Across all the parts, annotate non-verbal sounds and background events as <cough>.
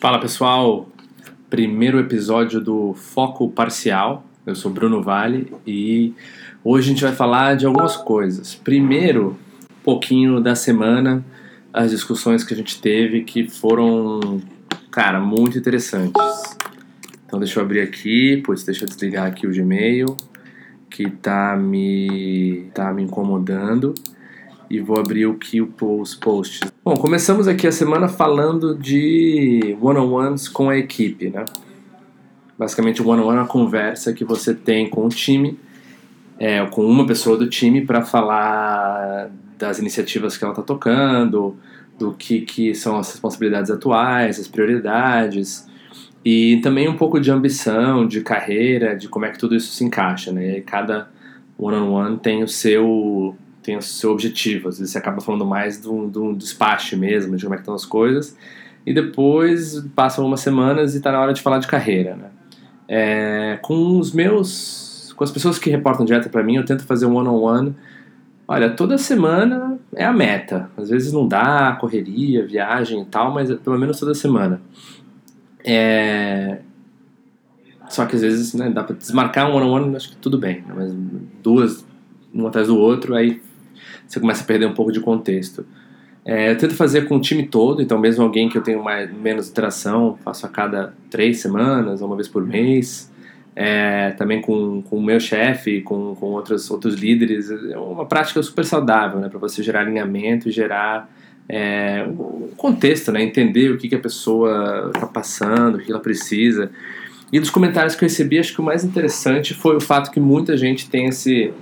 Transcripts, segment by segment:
Fala pessoal, primeiro episódio do Foco Parcial. Eu sou Bruno Vale e hoje a gente vai falar de algumas coisas. Primeiro, um pouquinho da semana, as discussões que a gente teve que foram, cara, muito interessantes. Então deixa eu abrir aqui, pois deixa eu desligar aqui o Gmail que tá me tá me incomodando e vou abrir o que os posts. Bom, começamos aqui a semana falando de one-on-ones com a equipe, né? Basicamente, one-on-one é uma conversa que você tem com o time, é, com uma pessoa do time para falar das iniciativas que ela está tocando, do que, que são as responsabilidades atuais, as prioridades, e também um pouco de ambição, de carreira, de como é que tudo isso se encaixa, né? E cada one-on-one -on -one tem o seu tem o seu objetivo. Às vezes você acaba falando mais do, do despacho mesmo, de como é que estão as coisas. E depois passam algumas semanas e está na hora de falar de carreira, né? É, com os meus... Com as pessoas que reportam direto para mim, eu tento fazer um one-on-one. -on -one. Olha, toda semana é a meta. Às vezes não dá, correria, viagem e tal, mas pelo menos toda semana. É... Só que às vezes né, dá para desmarcar um one-on-one, -on -one, acho que tudo bem. Né? Mas duas, um atrás do outro, aí você começa a perder um pouco de contexto. É, eu tento fazer com o time todo, então mesmo alguém que eu tenho mais, menos interação, faço a cada três semanas, uma vez por mês. É, também com, com o meu chefe, com, com outros, outros líderes. É uma prática super saudável, né, para você gerar alinhamento e gerar é, um contexto, né, entender o que, que a pessoa está passando, o que ela precisa. E dos comentários que eu recebi, acho que o mais interessante foi o fato que muita gente tem esse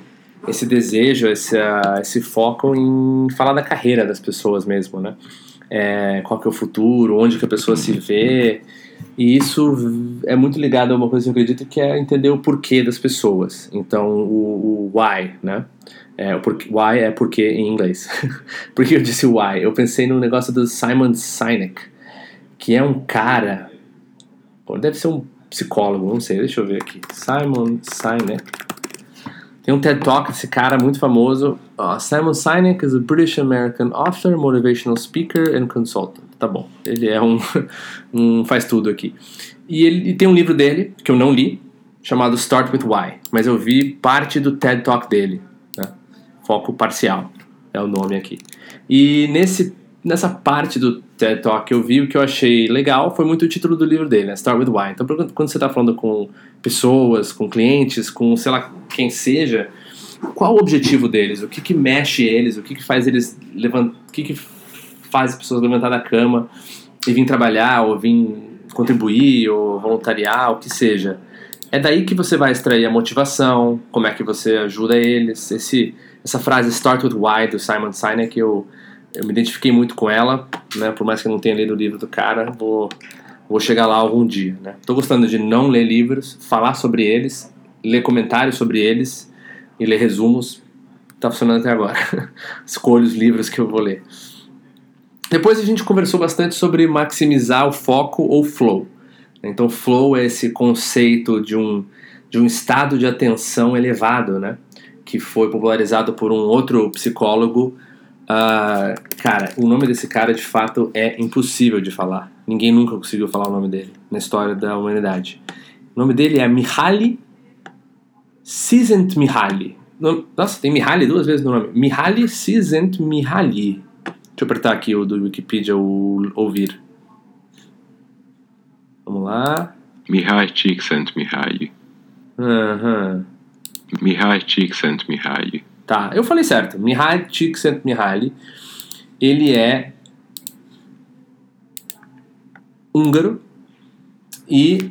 esse desejo, esse, uh, esse foco em falar da carreira das pessoas mesmo, né? É, qual que é o futuro, onde que a pessoa se vê, e isso é muito ligado a uma coisa que eu acredito que é entender o porquê das pessoas. Então, o, o why, né? É, o porquê, why é porquê em inglês. <laughs> Por que eu disse why? Eu pensei no negócio do Simon Sinek, que é um cara, deve ser um psicólogo, não sei, deixa eu ver aqui. Simon Sinek tem um TED Talk desse cara muito famoso. Uh, Simon Sinek is a British American author, motivational speaker and consultant. Tá bom, ele é um, <laughs> um faz tudo aqui. E ele e tem um livro dele que eu não li, chamado Start with Why, mas eu vi parte do TED Talk dele, né? Foco parcial é o nome aqui. E nesse nessa parte do TED Talk que eu vi, o que eu achei legal foi muito o título do livro dele, né? Start with Why. Então, quando você está falando com pessoas, com clientes, com sei lá quem seja, qual o objetivo deles? O que, que mexe eles? O que, que faz eles levantar? O que, que faz as pessoas levantar da cama e vir trabalhar, ou vir contribuir, ou voluntariar, o que seja? É daí que você vai extrair a motivação, como é que você ajuda eles. Esse, essa frase Start with Why do Simon Sinek eu eu me identifiquei muito com ela, né? Por mais que eu não tenha lido o livro do cara, vou, vou chegar lá algum dia, né? Tô gostando de não ler livros, falar sobre eles, ler comentários sobre eles e ler resumos. Tá funcionando até agora. <laughs> Escolho os livros que eu vou ler. Depois a gente conversou bastante sobre maximizar o foco ou flow. Então, flow é esse conceito de um, de um estado de atenção elevado, né? Que foi popularizado por um outro psicólogo Uh, cara, o nome desse cara de fato é impossível de falar. Ninguém nunca conseguiu falar o nome dele na história da humanidade. O nome dele é Mihaly Csikszentmihalyi. Nossa, tem Mihaly duas vezes no nome. Mihaly Csikszentmihalyi. Deixa eu apertar aqui o do Wikipedia o ouvir. Vamos lá. Mihaly Csikszentmihalyi. Aham. Uhum. Mihaly Csikszentmihalyi. Tá, eu falei certo. Mihaly Csikszentmihalyi, ele é húngaro e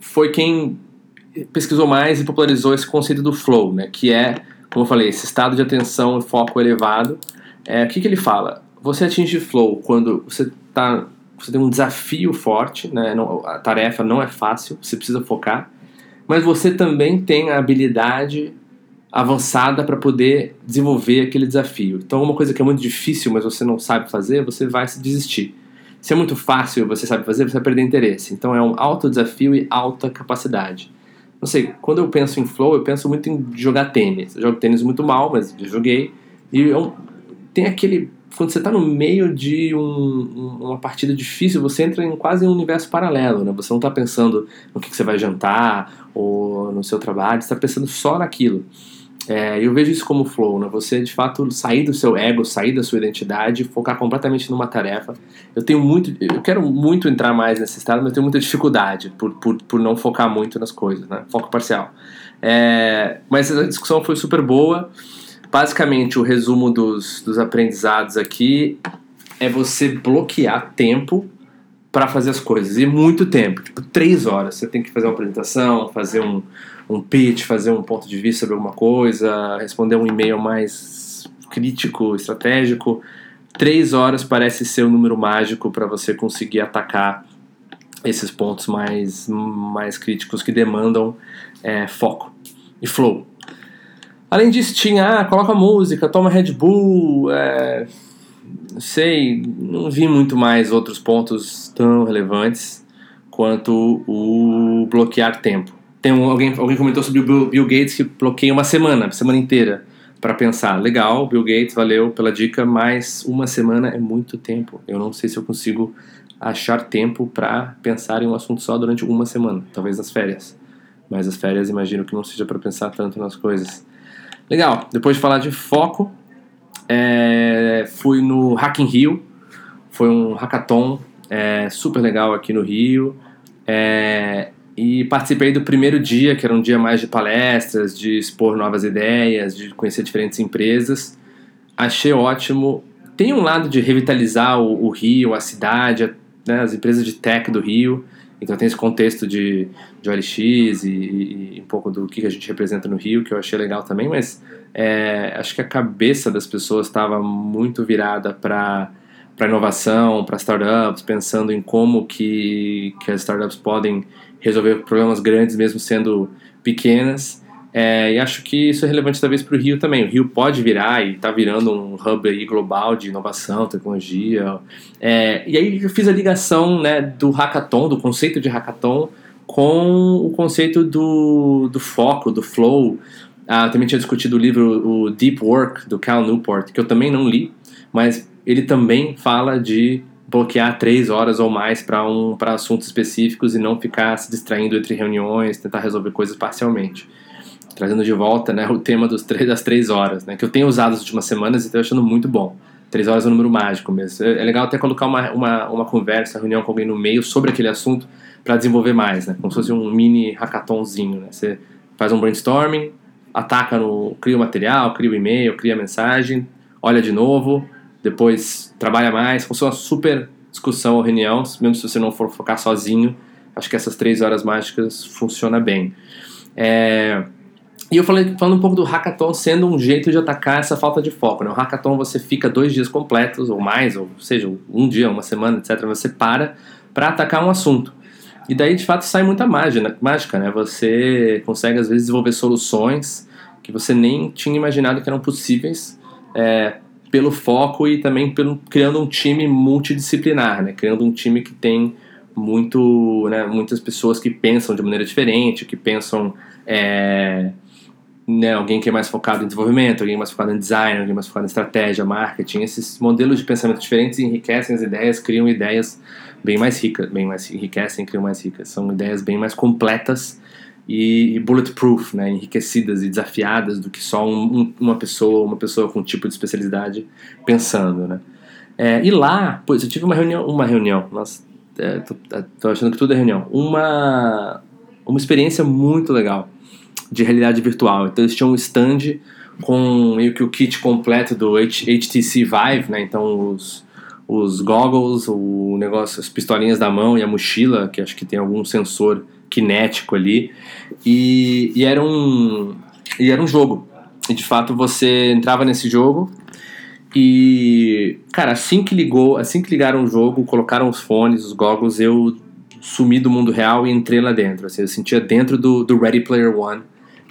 foi quem pesquisou mais e popularizou esse conceito do flow, né? Que é, como eu falei, esse estado de atenção e foco elevado. É, o que, que ele fala? Você atinge flow quando você tá, você tem um desafio forte, né? Não, a tarefa não é fácil, você precisa focar, mas você também tem a habilidade avançada para poder desenvolver aquele desafio. Então, uma coisa que é muito difícil, mas você não sabe fazer, você vai desistir. Se é muito fácil e você sabe fazer, você vai perder interesse. Então, é um alto desafio e alta capacidade. Não sei, quando eu penso em flow, eu penso muito em jogar tênis. Eu jogo tênis muito mal, mas eu joguei. E eu, tem aquele quando você está no meio de um, uma partida difícil, você entra em quase um universo paralelo, né? Você não está pensando no que, que, você vai jantar ou no seu trabalho, você está pensando só naquilo. É, eu vejo isso como flow, né? Você de fato sair do seu ego, sair da sua identidade, focar completamente numa tarefa. Eu tenho muito, eu quero muito entrar mais nesse estado, mas eu tenho muita dificuldade por, por, por não focar muito nas coisas, né? Foco parcial. É, mas essa discussão foi super boa. Basicamente, o resumo dos, dos aprendizados aqui é você bloquear tempo para fazer as coisas. E muito tempo, tipo três horas. Você tem que fazer uma apresentação, fazer um, um pitch, fazer um ponto de vista sobre alguma coisa, responder um e-mail mais crítico, estratégico. Três horas parece ser o um número mágico para você conseguir atacar esses pontos mais, mais críticos que demandam é, foco e flow. Além disso, tinha, ah, coloca música, toma Red Bull, é, não sei, não vi muito mais outros pontos tão relevantes quanto o bloquear tempo. Tem um, alguém, alguém comentou sobre o Bill, Bill Gates que bloqueia uma semana, semana inteira, para pensar. Legal, Bill Gates, valeu pela dica, mas uma semana é muito tempo. Eu não sei se eu consigo achar tempo para pensar em um assunto só durante uma semana, talvez nas férias. Mas as férias imagino que não seja para pensar tanto nas coisas. Legal, depois de falar de foco, é, fui no Hack in Rio, foi um hackathon é, super legal aqui no Rio. É, e participei do primeiro dia, que era um dia mais de palestras, de expor novas ideias, de conhecer diferentes empresas. Achei ótimo. Tem um lado de revitalizar o, o Rio, a cidade, né, as empresas de tech do Rio. Então tem esse contexto de, de OLX e, e, e, um pouco do que a gente representa no Rio, que eu achei legal também, mas é, acho que a cabeça das pessoas estava muito virada para para inovação, para startups, pensando em como que, que as startups podem resolver problemas grandes mesmo sendo pequenas. É, e acho que isso é relevante talvez para o Rio também. O Rio pode virar e está virando um hub aí global de inovação, tecnologia. É, e aí eu fiz a ligação né, do hackathon, do conceito de hackathon, com o conceito do, do foco, do flow. Ah, também tinha discutido o livro o Deep Work, do Cal Newport, que eu também não li, mas ele também fala de bloquear três horas ou mais para um, assuntos específicos e não ficar se distraindo entre reuniões, tentar resolver coisas parcialmente trazendo de volta né, o tema dos três, das três horas, né, que eu tenho usado nas últimas semanas e estou achando muito bom. Três horas é um número mágico mesmo. É, é legal até colocar uma, uma, uma conversa, reunião com alguém no meio sobre aquele assunto para desenvolver mais, né, como se fosse um mini hackathonzinho. Né, você faz um brainstorming, ataca no. cria o material, cria o e-mail, cria a mensagem, olha de novo, depois trabalha mais, uma super discussão ou reunião, mesmo se você não for focar sozinho. Acho que essas três horas mágicas funciona bem. É, e eu falei falando um pouco do hackathon sendo um jeito de atacar essa falta de foco. Né? O hackathon você fica dois dias completos ou mais, ou seja, um dia, uma semana, etc. Você para para atacar um assunto. E daí de fato sai muita mágica, mágica, né? Você consegue às vezes desenvolver soluções que você nem tinha imaginado que eram possíveis é, pelo foco e também pelo, criando um time multidisciplinar, né? Criando um time que tem muito, né, muitas pessoas que pensam de maneira diferente, que pensam é, né, alguém que é mais focado em desenvolvimento, alguém mais focado em design, alguém mais focado em estratégia, marketing, esses modelos de pensamento diferentes enriquecem as ideias, criam ideias bem mais ricas, bem mais enriquecem, criam mais ricas, são ideias bem mais completas e, bulletproof, né, enriquecidas e desafiadas do que só um, um, uma pessoa, uma pessoa com um tipo de especialidade pensando, né. É, e lá, pois eu tive uma reunião, uma reunião, nossa, é, tô, tô achando que tudo é reunião, uma uma experiência muito legal de realidade virtual. Então eles tinham um stand com meio que o kit completo do HTC Vive, né? Então os, os goggles, o negócio, as pistolinhas da mão e a mochila, que acho que tem algum sensor kinético ali. E, e era um e era um jogo. E de fato você entrava nesse jogo e cara, assim que ligou, assim que ligaram o jogo, colocaram os fones, os goggles, eu sumi do mundo real e entrei lá dentro. Assim, eu sentia dentro do, do Ready Player One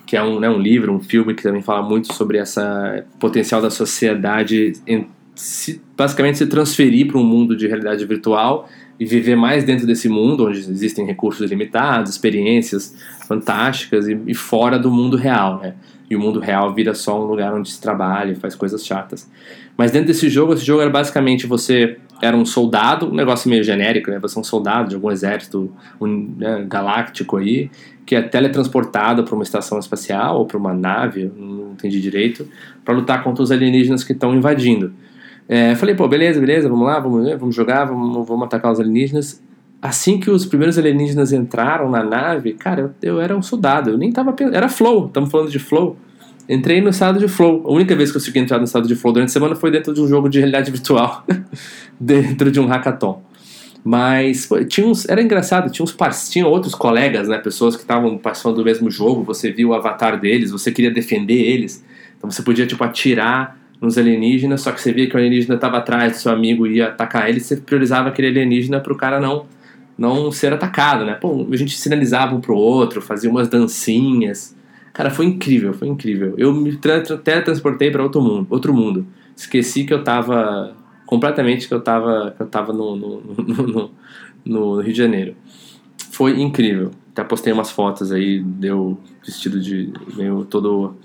que é um, né, um livro, um filme que também fala muito sobre essa potencial da sociedade em se, basicamente se transferir para um mundo de realidade virtual e viver mais dentro desse mundo onde existem recursos limitados, experiências fantásticas e, e fora do mundo real, né? E o mundo real vira só um lugar onde se trabalha e faz coisas chatas. Mas dentro desse jogo, esse jogo era basicamente você era um soldado, um negócio meio genérico, né? Você é um soldado de algum exército um, né, galáctico aí, que é teletransportado para uma estação espacial ou para uma nave, não entendi direito, para lutar contra os alienígenas que estão invadindo. É, falei, pô, beleza, beleza, vamos lá, vamos, vamos jogar, vamos, vamos atacar os alienígenas. Assim que os primeiros alienígenas entraram na nave, cara, eu, eu era um soldado, eu nem tava pensando, era flow, estamos falando de flow. Entrei no estado de flow. A única vez que eu consegui entrar no estado de flow durante a semana foi dentro de um jogo de realidade <laughs> virtual, dentro de um hackathon. Mas pô, tinha uns, era engraçado, tinha uns tinha outros colegas, né, pessoas que estavam participando do mesmo jogo, você viu o avatar deles, você queria defender eles. Então você podia tipo atirar nos alienígenas, só que você via que o alienígena estava atrás do seu amigo e ia atacar ele, você priorizava aquele alienígena para o cara não não ser atacado, né? Pô, a gente sinalizava um pro outro, fazia umas dancinhas. Cara, foi incrível, foi incrível. Eu me teletransportei para outro mundo, outro mundo. Esqueci que eu tava completamente que eu tava que eu tava no, no, <laughs> no, no Rio de Janeiro. Foi incrível. Até postei umas fotos aí, deu vestido de meio todo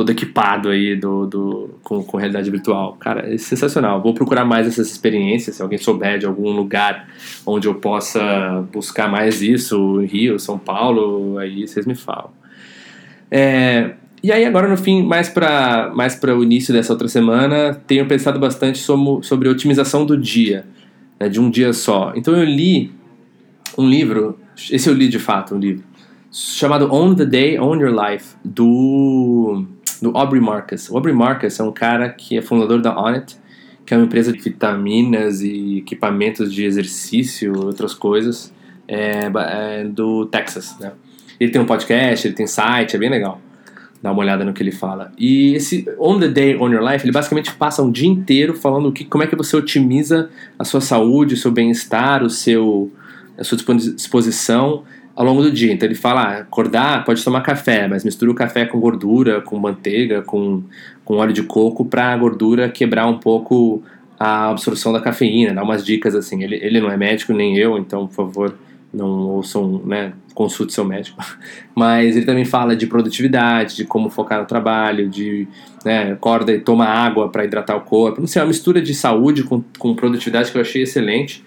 todo equipado aí do, do, com, com realidade virtual. Cara, é sensacional. Vou procurar mais essas experiências. Se alguém souber de algum lugar onde eu possa buscar mais isso, Rio, São Paulo, aí vocês me falam. É, e aí agora no fim, mais para mais para o início dessa outra semana, tenho pensado bastante sobre, sobre otimização do dia, né, de um dia só. Então eu li um livro, esse eu li de fato, um livro chamado Own the Day, Own Your Life do do Aubrey Marcus. O Aubrey Marcus é um cara que é fundador da Onnit, que é uma empresa de vitaminas e equipamentos de exercício, outras coisas, é, é do Texas, né? Ele tem um podcast, ele tem site, é bem legal. Dá uma olhada no que ele fala. E esse On the Day On Your Life, ele basicamente passa um dia inteiro falando que, como é que você otimiza a sua saúde, o seu bem-estar, o seu, a sua disposição ao longo do dia. Então ele fala, ah, acordar, pode tomar café, mas mistura o café com gordura, com manteiga, com, com óleo de coco para a gordura quebrar um pouco a absorção da cafeína, dá umas dicas assim. Ele, ele não é médico, nem eu, então por favor não ouçam, né, consulte seu médico. <laughs> Mas ele também fala de produtividade, de como focar no trabalho, de né, acorda e toma água para hidratar o corpo. Não sei, é uma mistura de saúde com, com produtividade que eu achei excelente.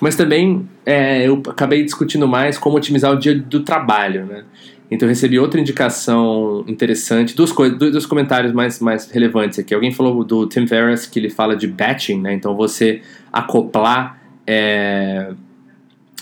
Mas também é, eu acabei discutindo mais como otimizar o dia do trabalho, né? Então eu recebi outra indicação interessante, duas coisas, dois comentários mais, mais relevantes aqui. Alguém falou do Tim Ferriss que ele fala de batching, né? Então você acoplar é,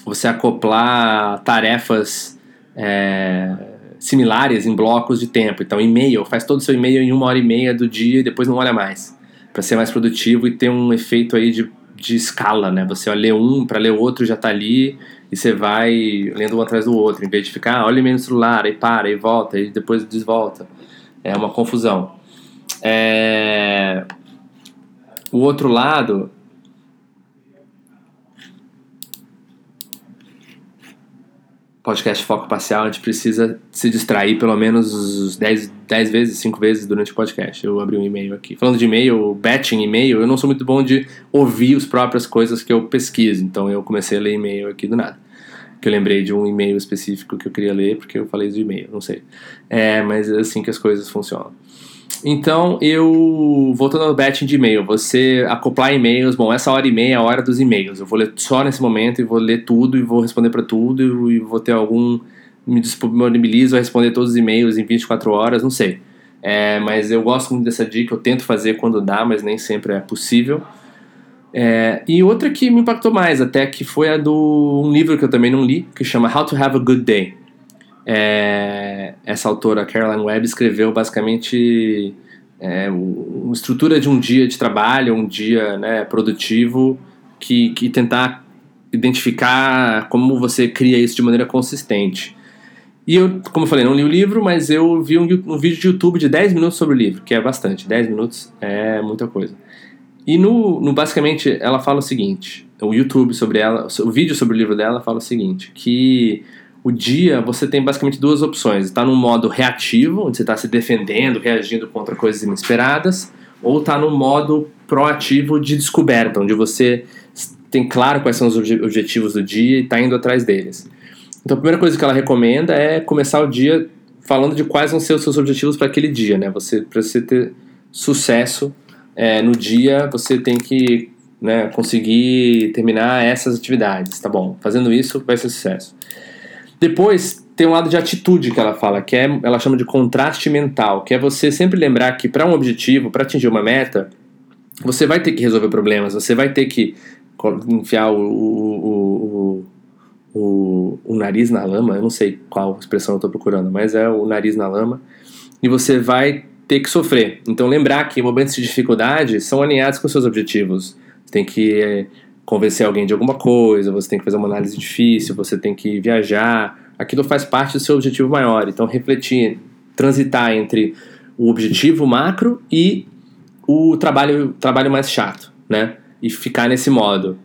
você acoplar tarefas é, similares em blocos de tempo. Então, e-mail, faz todo o seu e-mail em uma hora e meia do dia e depois não olha mais, para ser mais produtivo e ter um efeito aí de, de escala, né? Você lê um, para ler o outro já está ali e você vai lendo um atrás do outro, em vez de ficar, ah, olha e-mail no celular, aí para, aí volta, aí depois desvolta. É uma confusão. É... O outro lado podcast Foco Parcial, a gente precisa se distrair pelo menos 10, 10 vezes, 5 vezes durante o podcast. Eu abri um e-mail aqui. Falando de e-mail, batching e-mail, eu não sou muito bom de ouvir as próprias coisas que eu pesquiso, então eu comecei a ler e-mail aqui do nada. Que eu lembrei de um e-mail específico que eu queria ler, porque eu falei do e-mail, não sei. É, mas é assim que as coisas funcionam. Então, eu voltando ao batching de e-mail, você acoplar e-mails, bom, essa hora e meia é a hora dos e-mails. Eu vou ler só nesse momento e vou ler tudo e vou responder para tudo e vou ter algum me disponibilizo a responder todos os e-mails em 24 horas, não sei. É, mas eu gosto muito dessa dica, eu tento fazer quando dá, mas nem sempre é possível. É, e outra que me impactou mais até que foi a do um livro que eu também não li, que chama How to Have a Good Day. É, essa autora, Caroline Webb, escreveu basicamente é, uma estrutura de um dia de trabalho, um dia né, produtivo, que, que tentar identificar como você cria isso de maneira consistente. E eu, como eu falei, não li o livro, mas eu vi um, um, vídeo de YouTube de 10 minutos sobre o livro, que é bastante. 10 minutos é muita coisa. E no, no basicamente ela fala o seguinte: o YouTube sobre ela, o vídeo sobre o livro dela fala o seguinte, que o dia você tem basicamente duas opções. Está no modo reativo, onde você está se defendendo, reagindo contra coisas inesperadas, ou está no modo proativo de descoberta, onde você tem claro quais são os objetivos do dia e está indo atrás deles. Então a primeira coisa que ela recomenda é começar o dia falando de quais vão ser os seus objetivos para aquele dia, né? Você para você ter sucesso é, no dia, você tem que né, conseguir terminar essas atividades, tá bom? Fazendo isso vai ser sucesso. Depois tem um lado de atitude que ela fala, que é ela chama de contraste mental, que é você sempre lembrar que para um objetivo, para atingir uma meta, você vai ter que resolver problemas, você vai ter que enfiar o, o, o, o, o nariz na lama, eu não sei qual expressão eu estou procurando, mas é o nariz na lama, e você vai ter que sofrer. Então lembrar que momentos de dificuldade são alinhados com seus objetivos. Você tem que é, convencer alguém de alguma coisa, você tem que fazer uma análise difícil, você tem que viajar. Aquilo faz parte do seu objetivo maior. Então refletir, transitar entre o objetivo macro e o trabalho, trabalho mais chato, né? E ficar nesse modo.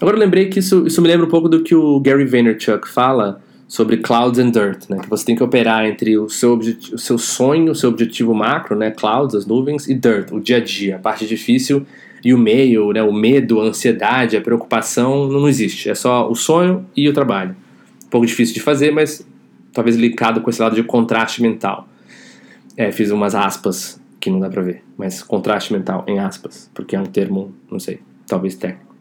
Agora eu lembrei que isso, isso me lembra um pouco do que o Gary Vaynerchuk fala sobre clouds and dirt, né? Que você tem que operar entre o seu, o seu sonho, o seu objetivo macro, né? Clouds, as nuvens, e dirt, o dia a dia, a parte difícil e o meio, né? O medo, a ansiedade, a preocupação não existe. É só o sonho e o trabalho. Um pouco difícil de fazer, mas talvez ligado com esse lado de contraste mental. É, fiz umas aspas que não dá pra ver, mas contraste mental em aspas, porque é um termo, não sei, talvez técnico.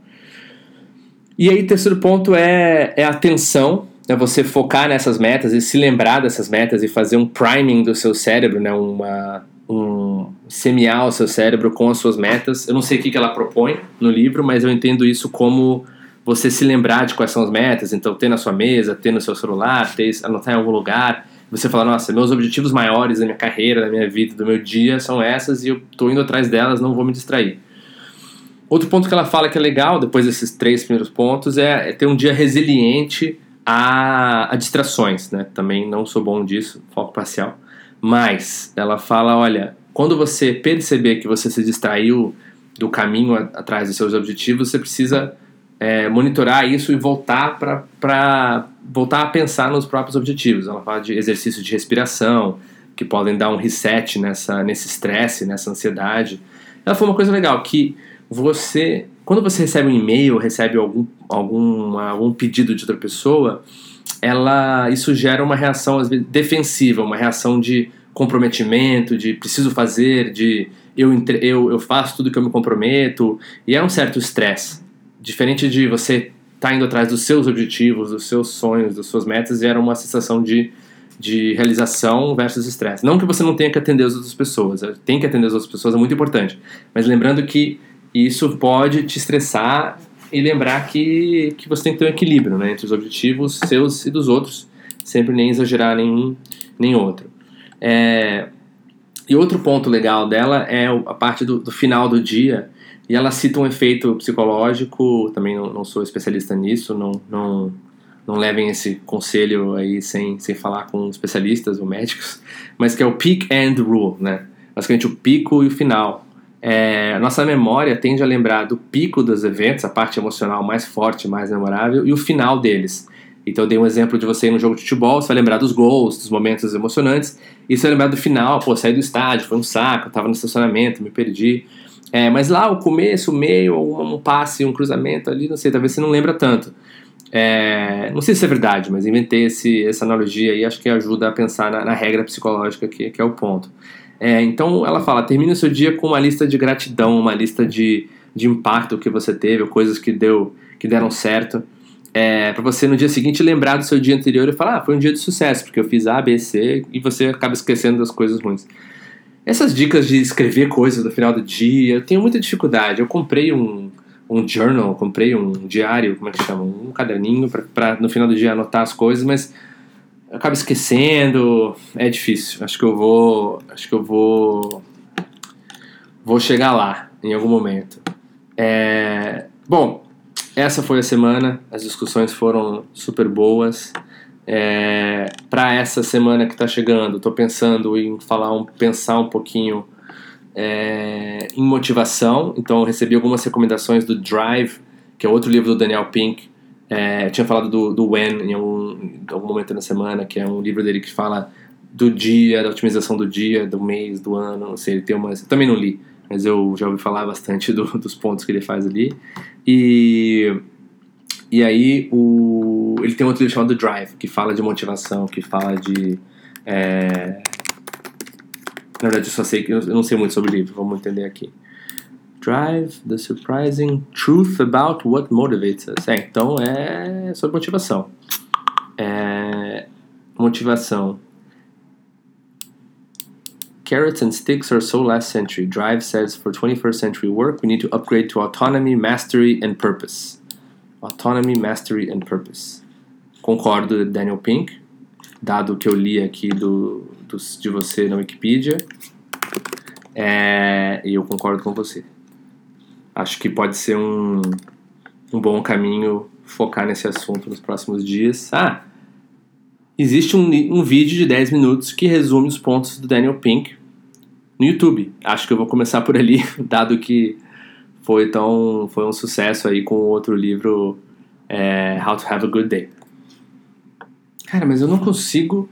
E aí, terceiro ponto é, é a atenção, é você focar nessas metas e se lembrar dessas metas e fazer um priming do seu cérebro, né, uma, um semear o seu cérebro com as suas metas. Eu não sei o que, que ela propõe no livro, mas eu entendo isso como você se lembrar de quais são as metas, então ter na sua mesa, ter no seu celular, ter, anotar em algum lugar, você falar, nossa, meus objetivos maiores da minha carreira, da minha vida, do meu dia são essas e eu estou indo atrás delas, não vou me distrair. Outro ponto que ela fala que é legal, depois desses três primeiros pontos, é, é ter um dia resiliente a, a, distrações, né? Também não sou bom disso, foco parcial. Mas ela fala, olha, quando você perceber que você se distraiu do caminho atrás dos seus objetivos, você precisa é, monitorar isso e voltar para voltar a pensar nos próprios objetivos. Ela fala de exercícios de respiração que podem dar um reset nessa nesse estresse, nessa ansiedade. Ela falou uma coisa legal que você quando você recebe um e-mail, recebe algum, algum, algum pedido de outra pessoa, ela isso gera uma reação às vezes, defensiva, uma reação de comprometimento, de preciso fazer, de eu, eu, eu faço tudo que eu me comprometo, e é um certo estresse. Diferente de você estar tá indo atrás dos seus objetivos, dos seus sonhos, das suas metas, gera uma sensação de, de realização versus estresse. Não que você não tenha que atender as outras pessoas, tem que atender as outras pessoas, é muito importante, mas lembrando que isso pode te estressar e lembrar que, que você tem que ter um equilíbrio né, entre os objetivos seus e dos outros, sempre nem exagerar nenhum nem outro. É, e outro ponto legal dela é a parte do, do, final do dia, e ela cita um efeito psicológico, também não, não sou especialista nisso, não, não, não levem esse conselho aí sem, sem falar com especialistas ou médicos, mas que é o peak end rule, né? Basicamente o pico e o final. É, nossa memória tende a lembrar do pico dos eventos, a parte emocional mais forte, mais memorável, e o final deles. Então eu dei um exemplo de você ir no jogo de futebol, você vai lembrar dos gols, dos momentos emocionantes, e você vai lembrar do final, pô, saí do estádio, foi um saco, tava no estacionamento, me perdi. É, mas lá o começo, o meio, um, um passe, um cruzamento ali, não sei, talvez você não lembra tanto. É, não sei se é verdade, mas inventei esse, essa analogia e acho que ajuda a pensar na, na regra psicológica que, que é o ponto. É, então ela fala: termine o seu dia com uma lista de gratidão, uma lista de, de impacto que você teve, coisas que, deu, que deram certo. É, para você no dia seguinte lembrar do seu dia anterior e falar: ah, foi um dia de sucesso, porque eu fiz A, B, C, e você acaba esquecendo das coisas ruins. Essas dicas de escrever coisas no final do dia, eu tenho muita dificuldade. Eu comprei um, um journal, comprei um diário, como é que chama? Um caderninho para no final do dia anotar as coisas, mas acaba esquecendo, é difícil. Acho que eu vou, acho que eu vou, vou chegar lá em algum momento. É, bom, essa foi a semana. As discussões foram super boas. É, para essa semana que está chegando, estou pensando em falar um, pensar um pouquinho é, em motivação. Então, recebi algumas recomendações do Drive, que é outro livro do Daniel Pink, é, eu tinha falado do, do When em algum, em algum momento na semana, que é um livro dele que fala do dia, da otimização do dia, do mês, do ano, não sei, ele tem umas... Eu também não li, mas eu já ouvi falar bastante do, <laughs> dos pontos que ele faz ali. E, E aí o, ele tem outro livro chamado Drive, que fala de motivação, que fala de. É... Na verdade, eu só sei que eu não sei muito sobre o livro, vamos entender aqui. Drive, the surprising truth about what motivates us. É, então é sobre motivação. É, motivação. Carrots and sticks are so last century. Drive says for 21st century work, we need to upgrade to autonomy, mastery and purpose. Autonomy, Mastery and Purpose. Concordo, Daniel Pink, dado que eu li aqui do, do de você na Wikipedia. É, e eu concordo com você. Acho que pode ser um, um bom caminho focar nesse assunto nos próximos dias. Ah, existe um, um vídeo de 10 minutos que resume os pontos do Daniel Pink no YouTube. Acho que eu vou começar por ali, <laughs> dado que foi tão foi um sucesso aí com o outro livro é, How to Have a Good Day. Cara, mas eu não consigo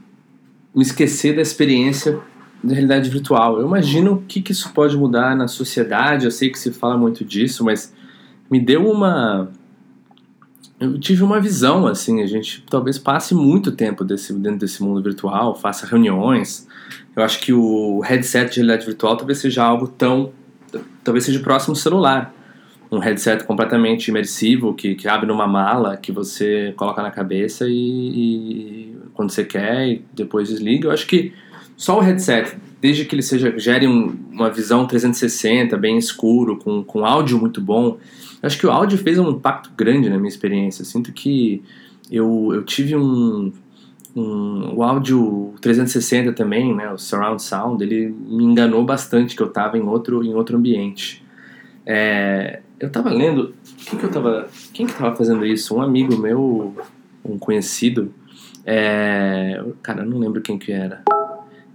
me esquecer da experiência da realidade virtual. Eu imagino o que, que isso pode mudar na sociedade. Eu sei que se fala muito disso, mas me deu uma eu tive uma visão assim, a gente talvez passe muito tempo desse, dentro desse mundo virtual, faça reuniões. Eu acho que o headset de realidade virtual talvez seja algo tão talvez seja próximo celular. Um headset completamente imersivo que, que abre numa mala que você coloca na cabeça e, e quando você quer e depois desliga. Eu acho que só o headset, desde que ele seja gere um, uma visão 360, bem escuro, com, com áudio muito bom, eu acho que o áudio fez um impacto grande na minha experiência. Eu sinto que eu, eu tive um, um, o áudio 360 também, né, o surround sound, ele me enganou bastante que eu estava em outro em outro ambiente. É, eu estava lendo, quem que eu tava, quem que estava fazendo isso? Um amigo meu, um conhecido, é, cara, não lembro quem que era.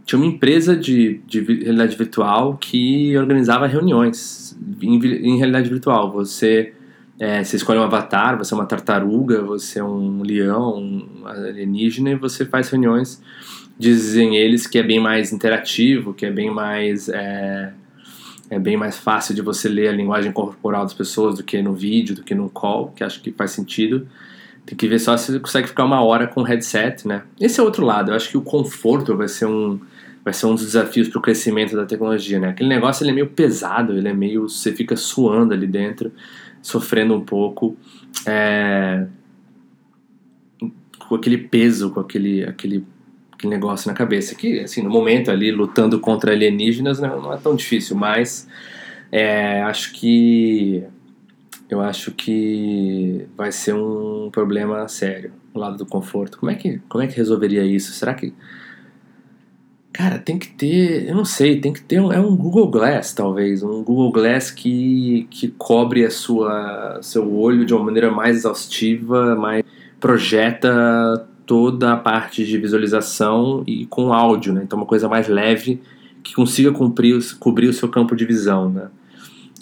Tinha uma empresa de, de realidade virtual que organizava reuniões em, em realidade virtual. Você é, você escolhe um avatar, você é uma tartaruga, você é um leão, um alienígena, e você faz reuniões. Dizem eles que é bem mais interativo, que é bem mais. É, é bem mais fácil de você ler a linguagem corporal das pessoas do que no vídeo, do que no call, que acho que faz sentido. Tem que ver só se você consegue ficar uma hora com o headset, né? Esse é outro lado. Eu acho que o conforto vai ser um, vai ser um dos desafios para o crescimento da tecnologia, né? Aquele negócio ele é meio pesado, ele é meio. Você fica suando ali dentro sofrendo um pouco é, com aquele peso, com aquele, aquele, aquele negócio na cabeça. Que, assim, no momento ali, lutando contra alienígenas, não, não é tão difícil, mas é, acho que eu acho que vai ser um problema sério o lado do conforto. Como é que, como é que resolveria isso? Será que Cara, tem que ter, eu não sei, tem que ter um, é um Google Glass talvez, um Google Glass que, que cobre a sua seu olho de uma maneira mais exaustiva, mais projeta toda a parte de visualização e com áudio, né? Então uma coisa mais leve que consiga cumprir, cobrir o seu campo de visão, né?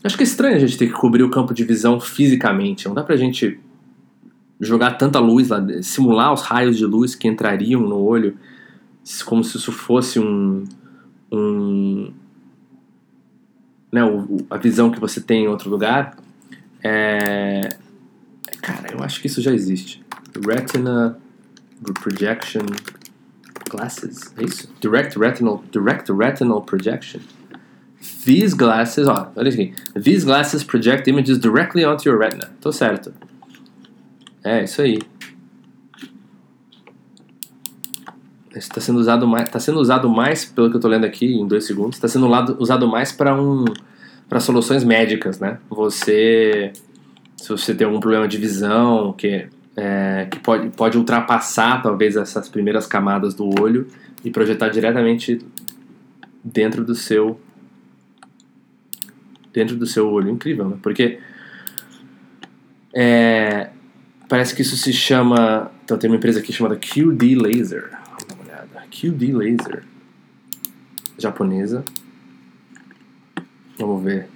Acho que é estranho a gente ter que cobrir o campo de visão fisicamente. Não dá pra gente jogar tanta luz lá, simular os raios de luz que entrariam no olho como se isso fosse um, um né, o, a visão que você tem em outro lugar, é, cara, eu acho que isso já existe. Retina projection glasses, é isso? Direct retinal, direct retinal projection. These glasses, ó, olha aqui. These glasses project images directly onto your retina. Tô certo. É, isso aí. Está sendo usado mais, está sendo usado mais, pelo que eu estou lendo aqui em dois segundos, está sendo usado, mais para um, para soluções médicas, né? Você, se você tem algum problema de visão, que é, que pode, pode ultrapassar talvez essas primeiras camadas do olho e projetar diretamente dentro do seu dentro do seu olho, incrível, né? Porque é, parece que isso se chama, então tem uma empresa aqui chamada QD Laser QD Laser japonesa. Vamos ver.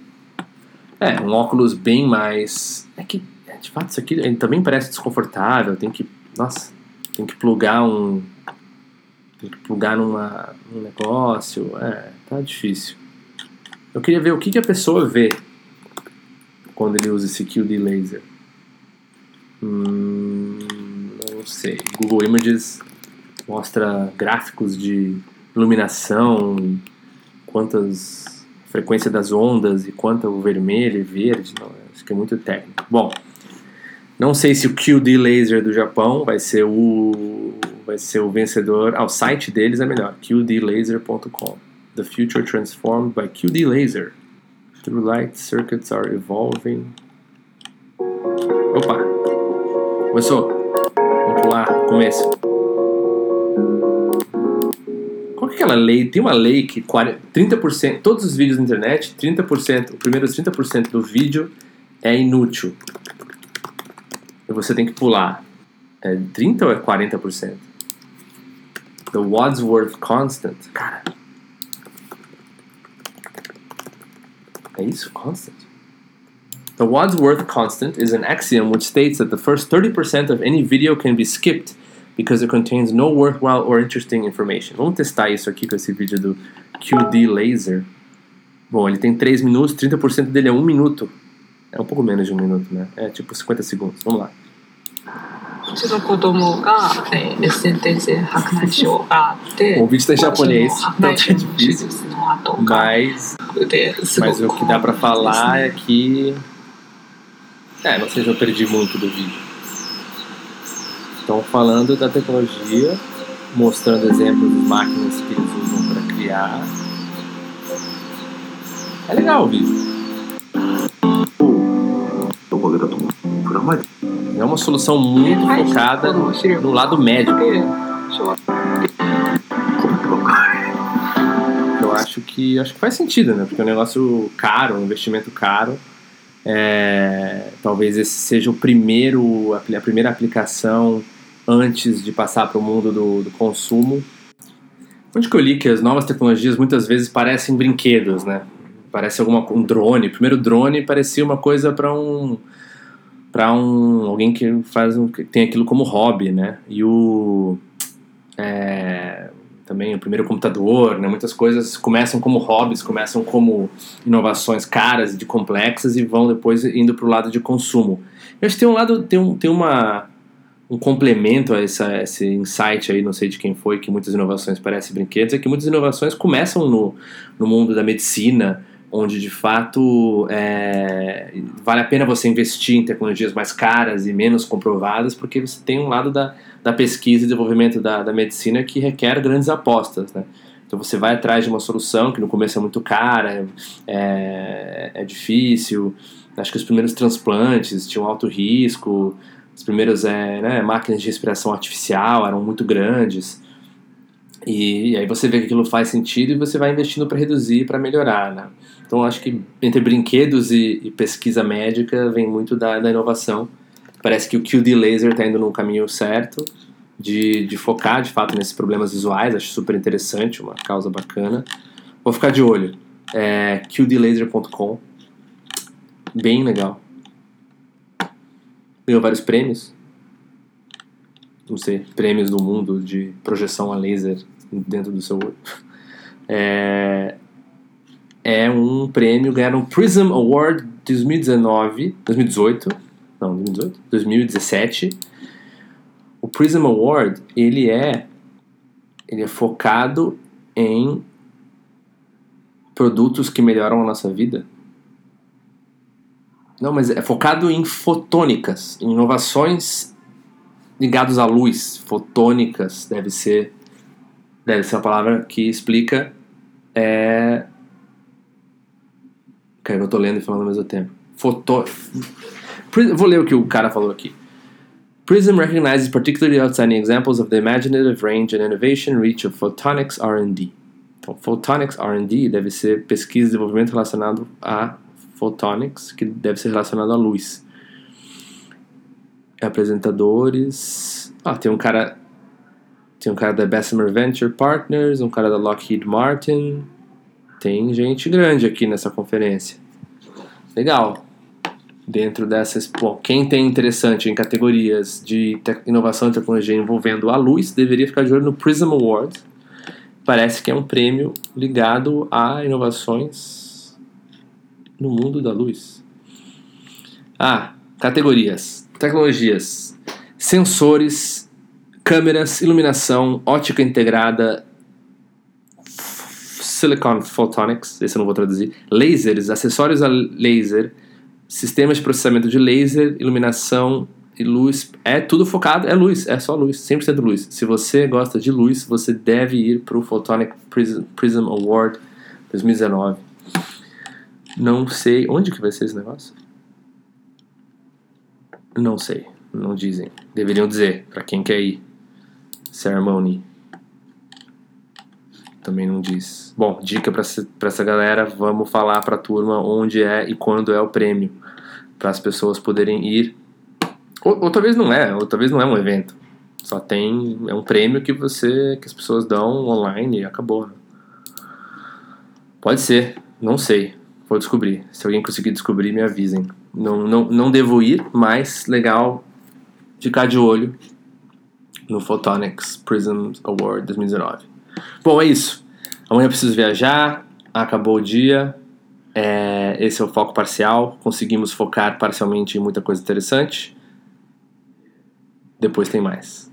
É, um óculos bem mais. É que, é, de fato, isso aqui também parece desconfortável. Tem que. Nossa, tem que plugar um. Tem que plugar numa, num negócio. É, tá difícil. Eu queria ver o que, que a pessoa vê quando ele usa esse QD laser. Hum, não sei. Google Images mostra gráficos de iluminação, quantas frequência das ondas e quanto vermelho e verde. Não, acho que é muito técnico. Bom, não sei se o QD Laser do Japão vai ser o vai ser o vencedor. Ah, o site deles é melhor, qdlaser.com. The future transformed by QD Laser. Through light circuits are evolving. Opa! Começou. Vamos pular. Começo. Qual que é aquela lei? Tem uma lei que 40, 30%, todos os vídeos na internet, 30%, o primeiro 30% do vídeo é inútil. E você tem que pular. É 30 ou é 40%? The Wadsworth Constant. Cara. É isso? Constant? The Wadsworth constant is an axiom which states that the first 30% of any video can be skipped because it contains no worthwhile or interesting information. Vamos testar isso aqui com esse vídeo do QD Laser. Bom, ele tem 3 minutos, 30% dele é 1 minuto. É um pouco menos de 1 minuto, né? É tipo 50 segundos. Vamos lá. うちの子供が、えー、レッスン転生白内障があって、 O vídeo está em japonês, その白 então 内 tá 障の手 difícil. 術の後が Mas, ですご mas く o que dá pra falar é que. É, não sei se eu perdi muito do vídeo. Então, falando da tecnologia, mostrando exemplos de máquinas que eles usam para criar. É legal o vídeo. É uma solução muito focada no lado médico. Eu acho que acho que faz sentido, né? Porque é um negócio caro, um investimento caro. É, talvez esse seja o primeiro, a primeira aplicação antes de passar para o mundo do, do consumo. Onde que eu li que as novas tecnologias muitas vezes parecem brinquedos, né? Parece alguma um drone. O primeiro drone parecia uma coisa para um para um alguém que faz um, que tem aquilo como hobby, né? E o é, também o primeiro computador, né? Muitas coisas começam como hobbies, começam como inovações caras e de complexas e vão depois indo para o lado de consumo. Eu acho que tem um lado, tem, um, tem uma um complemento a essa, esse insight aí, não sei de quem foi, que muitas inovações parecem brinquedos, é que muitas inovações começam no, no mundo da medicina, onde de fato é, vale a pena você investir em tecnologias mais caras e menos comprovadas, porque você tem um lado da, da pesquisa e desenvolvimento da, da medicina que requer grandes apostas, né? Então você vai atrás de uma solução que no começo é muito cara, é, é difícil. Acho que os primeiros transplantes tinham alto risco, as primeiras é, né, máquinas de respiração artificial eram muito grandes. E, e, aí você vê que aquilo faz sentido e você vai investindo para reduzir, para melhorar, né? Então acho que entre brinquedos e, e pesquisa médica vem muito da, da, inovação. Parece que o QD Laser está indo no caminho certo de, de focar de fato nesses problemas visuais. Acho super interessante, uma causa bacana. Vou ficar de olho. É qdlaser.com. Bem legal. Ganhou vários prêmios. Não sei, prêmios do mundo de projeção a laser dentro do seu olho. <laughs> É, é um prêmio, ganharam um Prism Award 2019, 2018, não, 2018, 2017. O Prism Award, ele é ele é focado em produtos que melhoram a nossa vida. Não, mas é focado em fotônicas, em inovações ligadas à luz. Fotônicas deve ser deve ser a palavra que explica é Cara, eu tô lendo e falando ao mesmo tempo. Foto... Vou ler o que o cara falou aqui. Prism recognizes particularly outstanding examples of the imaginative range and innovation reach of photonics R&D. Então, photonics R&D deve ser pesquisa e desenvolvimento relacionado a photonics, que deve ser relacionado à luz. Apresentadores. Ah, tem um cara. Tem um cara da Bessemer Venture Partners, um cara da Lockheed Martin. Tem gente grande aqui nessa conferência. Legal. Dentro dessas. Bom, quem tem interessante em categorias de inovação e tecnologia envolvendo a luz deveria ficar de olho no Prism Award. Parece que é um prêmio ligado a inovações no mundo da luz. Ah, categorias. tecnologias, sensores, câmeras, iluminação, ótica integrada, silicon photonics, esse eu não vou traduzir, lasers, acessórios a laser, sistemas de processamento de laser, iluminação e luz. É tudo focado, é luz, é só luz, 100% luz. Se você gosta de luz, você deve ir para o Photonic Prism Award 2019. Não sei. Onde que vai ser esse negócio? Não sei. Não dizem. Deveriam dizer, para quem quer ir. Ceremony. Também não diz. Bom, dica para essa galera: vamos falar para a turma onde é e quando é o prêmio. Para as pessoas poderem ir. Ou, ou talvez não é, ou talvez não é um evento. Só tem. É um prêmio que você. que as pessoas dão online e acabou. Pode ser, não sei. Vou descobrir. Se alguém conseguir descobrir, me avisem. Não, não, não devo ir, mas legal ficar de olho no Photonics Prism Award 2019. Bom, é isso. Amanhã eu preciso viajar. Acabou o dia. É, esse é o foco parcial. Conseguimos focar parcialmente em muita coisa interessante. Depois tem mais.